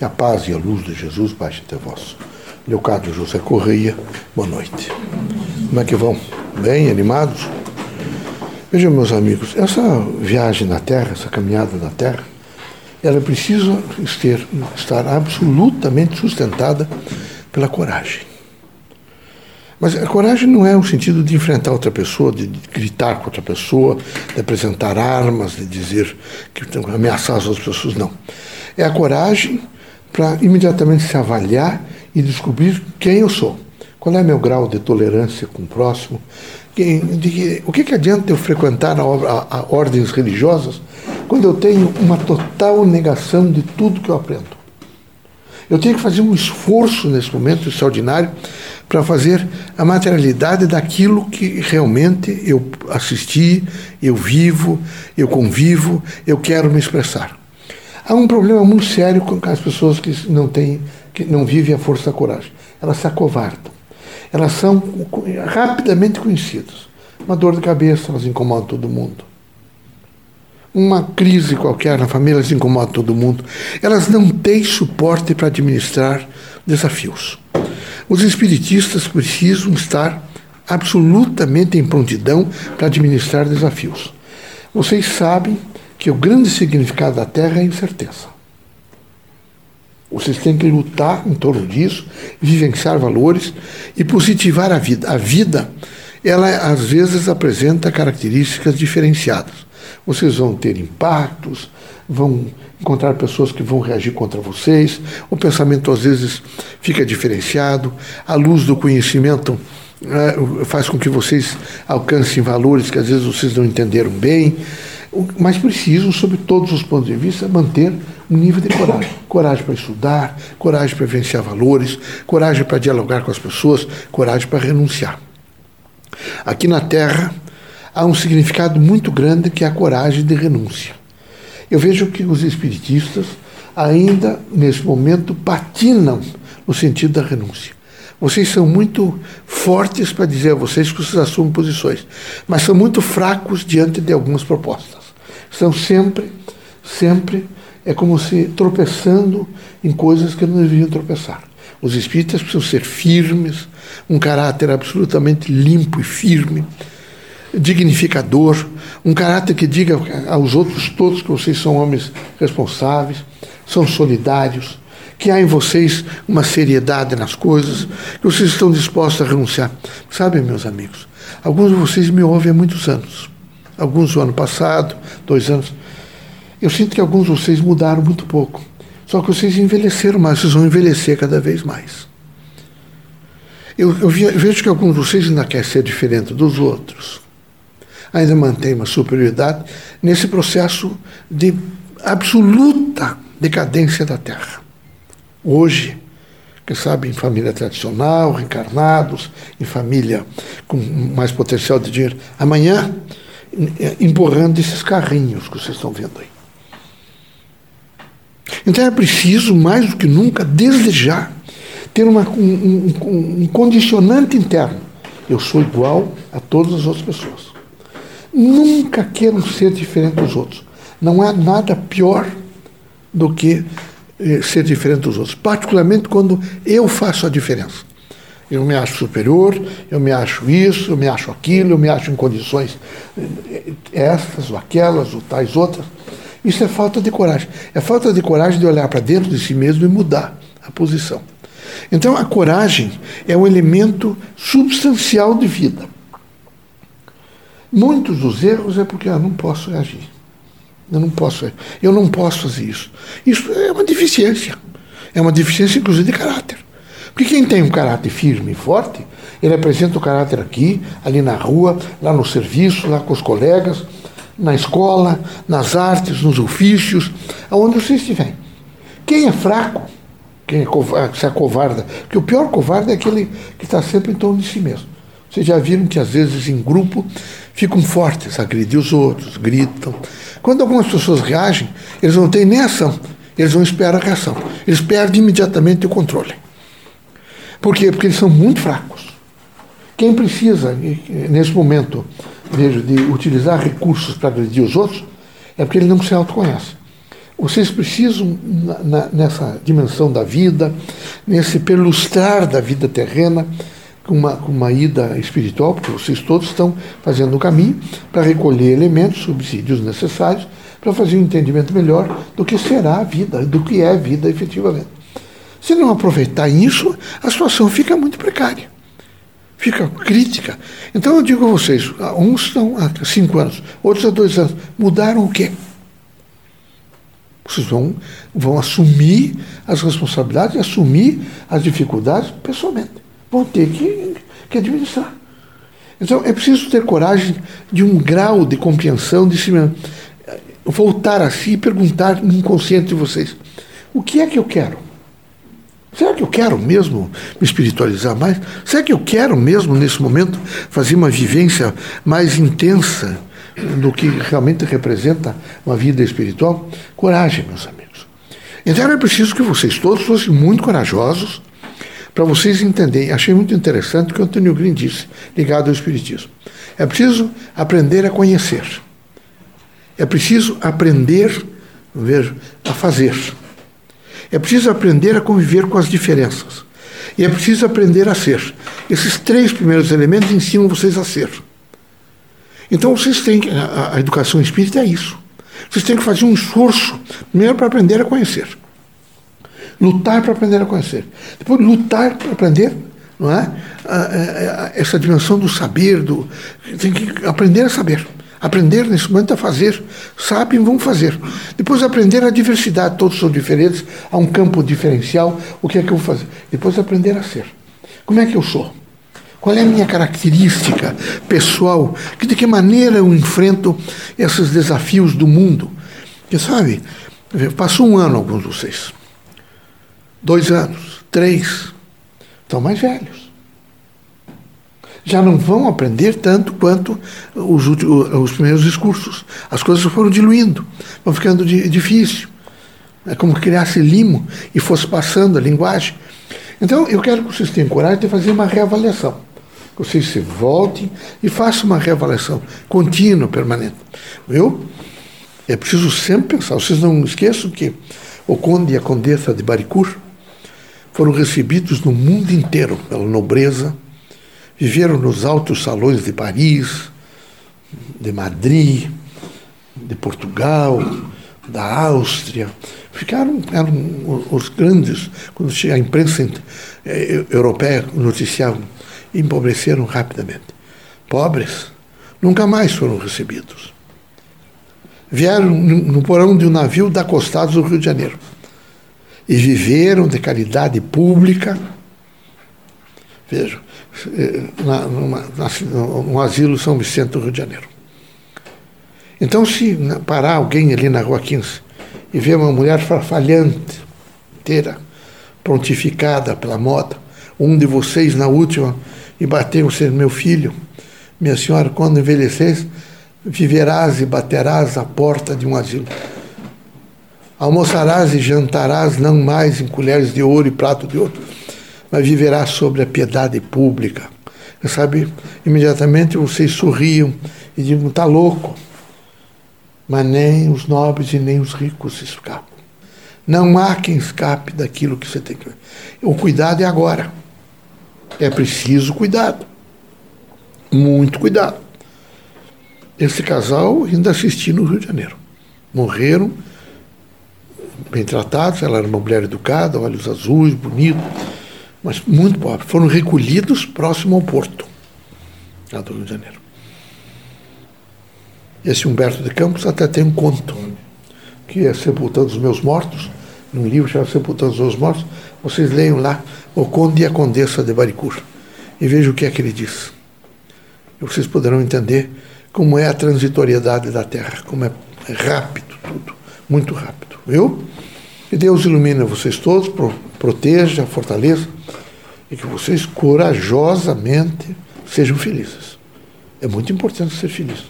Que a paz e a luz de Jesus baixe até vós. Leocádio José Correia, boa noite. Como é que vão? Bem, animados? Vejam, meus amigos, essa viagem na Terra, essa caminhada na Terra, ela precisa estar absolutamente sustentada pela coragem. Mas a coragem não é o sentido de enfrentar outra pessoa, de gritar com outra pessoa, de apresentar armas, de dizer que ameaçar as outras pessoas, não. É a coragem para imediatamente se avaliar e descobrir quem eu sou. Qual é meu grau de tolerância com o próximo? De, o que, que adianta eu frequentar a, a, a ordens religiosas quando eu tenho uma total negação de tudo que eu aprendo? Eu tenho que fazer um esforço nesse momento extraordinário para fazer a materialidade daquilo que realmente eu assisti, eu vivo, eu convivo, eu quero me expressar. Há um problema muito sério com as pessoas que não têm, que não vivem a força da coragem. Elas se acovardam. Elas são rapidamente conhecidas. Uma dor de cabeça, elas incomodam todo mundo. Uma crise qualquer na família, elas incomodam todo mundo. Elas não têm suporte para administrar desafios. Os espiritistas precisam estar absolutamente em prontidão para administrar desafios. Vocês sabem que o grande significado da Terra é a incerteza. Vocês têm que lutar em torno disso, vivenciar valores e positivar a vida. A vida, ela às vezes apresenta características diferenciadas. Vocês vão ter impactos, vão encontrar pessoas que vão reagir contra vocês, o pensamento às vezes fica diferenciado, a luz do conhecimento é, faz com que vocês alcancem valores que às vezes vocês não entenderam bem mas precisam, sob todos os pontos de vista, manter um nível de coragem. Coragem para estudar, coragem para vivenciar valores, coragem para dialogar com as pessoas, coragem para renunciar. Aqui na Terra há um significado muito grande que é a coragem de renúncia. Eu vejo que os espiritistas ainda, nesse momento, patinam no sentido da renúncia. Vocês são muito fortes para dizer a vocês que vocês assumem posições, mas são muito fracos diante de algumas propostas estão sempre, sempre, é como se tropeçando em coisas que não deveriam tropeçar. Os espíritas precisam ser firmes, um caráter absolutamente limpo e firme, dignificador, um caráter que diga aos outros todos que vocês são homens responsáveis, são solidários, que há em vocês uma seriedade nas coisas, que vocês estão dispostos a renunciar. Sabem, meus amigos, alguns de vocês me ouvem há muitos anos alguns no ano passado, dois anos. Eu sinto que alguns de vocês mudaram muito pouco. Só que vocês envelheceram mais, vocês vão envelhecer cada vez mais. Eu, eu vejo que alguns de vocês ainda querem ser diferente dos outros. Ainda mantém uma superioridade nesse processo de absoluta decadência da Terra. Hoje, quem sabe em família tradicional, reencarnados, em família com mais potencial de dinheiro. Amanhã, empurrando esses carrinhos que vocês estão vendo aí. Então é preciso, mais do que nunca, desejar ter uma, um, um, um condicionante interno. Eu sou igual a todas as outras pessoas. Nunca queiram ser diferente dos outros. Não há nada pior do que eh, ser diferente dos outros, particularmente quando eu faço a diferença. Eu me acho superior, eu me acho isso, eu me acho aquilo, eu me acho em condições estas ou aquelas ou tais outras. Isso é falta de coragem. É falta de coragem de olhar para dentro de si mesmo e mudar a posição. Então a coragem é um elemento substancial de vida. Muitos dos erros é porque eu não posso reagir. Eu não posso, eu não posso fazer isso. Isso é uma deficiência. É uma deficiência, inclusive, de caráter. Porque quem tem um caráter firme e forte, ele apresenta o caráter aqui, ali na rua, lá no serviço, lá com os colegas, na escola, nas artes, nos ofícios, aonde você estiver. Quem é fraco, quem é covarde, se acovarda, porque o pior covarde é aquele que está sempre em torno de si mesmo. Vocês já viram que às vezes em grupo ficam fortes, agredem os outros, gritam. Quando algumas pessoas reagem, eles não têm nem ação, eles não esperam a reação. Eles perdem imediatamente o controle. Por quê? Porque eles são muito fracos. Quem precisa, nesse momento, vejo, de utilizar recursos para agredir os outros, é porque ele não se autoconhece. Vocês precisam, na, nessa dimensão da vida, nesse perlustrar da vida terrena, com uma, com uma ida espiritual, porque vocês todos estão fazendo o caminho para recolher elementos, subsídios necessários para fazer um entendimento melhor do que será a vida, do que é a vida efetivamente. Se não aproveitar isso, a situação fica muito precária, fica crítica. Então eu digo a vocês, uns estão há cinco anos, outros há dois anos, mudaram o quê? Vocês vão, vão assumir as responsabilidades, assumir as dificuldades pessoalmente. Vão ter que, que administrar. Então é preciso ter coragem de um grau de compreensão de si mesmo. Voltar a si e perguntar no inconsciente de vocês: o que é que eu quero? Será que eu quero mesmo me espiritualizar mais? Será que eu quero mesmo, nesse momento, fazer uma vivência mais intensa do que realmente representa uma vida espiritual? Coragem, meus amigos. Então era preciso que vocês todos fossem muito corajosos para vocês entenderem. Achei muito interessante o que o Antônio Green disse, ligado ao Espiritismo. É preciso aprender a conhecer. É preciso aprender a fazer. É preciso aprender a conviver com as diferenças. E é preciso aprender a ser. Esses três primeiros elementos ensinam vocês a ser. Então vocês têm. A, a educação espírita é isso. Vocês têm que fazer um esforço, primeiro para aprender a conhecer. Lutar para aprender a conhecer. Depois lutar para aprender, não é? Essa dimensão do saber, do, tem que aprender a saber. Aprender nesse momento a fazer. Sabem, vão fazer. Depois aprender a diversidade. Todos são diferentes. Há um campo diferencial. O que é que eu vou fazer? Depois aprender a ser. Como é que eu sou? Qual é a minha característica pessoal? De que maneira eu enfrento esses desafios do mundo? Porque, sabe, passou um ano alguns de vocês. Dois anos, três. Estão mais velhos já não vão aprender tanto quanto os, os primeiros discursos. As coisas foram diluindo, vão ficando difícil. É como que criasse limo e fosse passando a linguagem. Então, eu quero que vocês tenham coragem de fazer uma reavaliação. Que vocês se voltem e façam uma reavaliação contínua, permanente. Viu? É preciso sempre pensar. Vocês não esqueçam que o conde e a condessa de Baricur foram recebidos no mundo inteiro pela nobreza, Viveram nos altos salões de Paris, de Madrid, de Portugal, da Áustria. Ficaram, eram os grandes, quando a imprensa eh, europeia noticiava, empobreceram rapidamente. Pobres nunca mais foram recebidos. Vieram no porão de um navio da costados do Rio de Janeiro e viveram de caridade pública. Vejam, na, numa, no asilo São Vicente do Rio de Janeiro. Então, se parar alguém ali na Rua 15 e ver uma mulher farfalhante, inteira, prontificada pela moda, um de vocês na última, e bater você, meu filho, minha senhora, quando envelheces, viverás e baterás à porta de um asilo. Almoçarás e jantarás não mais em colheres de ouro e prato de ouro, mas viverá sobre a piedade pública. Sabe, imediatamente vocês sorriam e digam: está louco. Mas nem os nobres e nem os ricos escapam. Não há quem escape daquilo que você tem que. O cuidado é agora. É preciso cuidado. Muito cuidado. Esse casal ainda assisti no Rio de Janeiro. Morreram bem tratados, ela era uma mulher educada, olhos azuis, bonito mas muito pobres, foram recolhidos próximo ao porto, lá do Rio de Janeiro. Esse Humberto de Campos até tem um conto, que é Sepultando os Meus Mortos, num livro chamado Sepultando os Meus Mortos. Vocês leiam lá O Conde e a Condessa de Baricur e vejam o que é que ele diz. E vocês poderão entender como é a transitoriedade da Terra, como é rápido tudo, muito rápido, viu? Que Deus ilumine vocês todos, proteja, fortaleça e que vocês corajosamente sejam felizes. É muito importante ser feliz.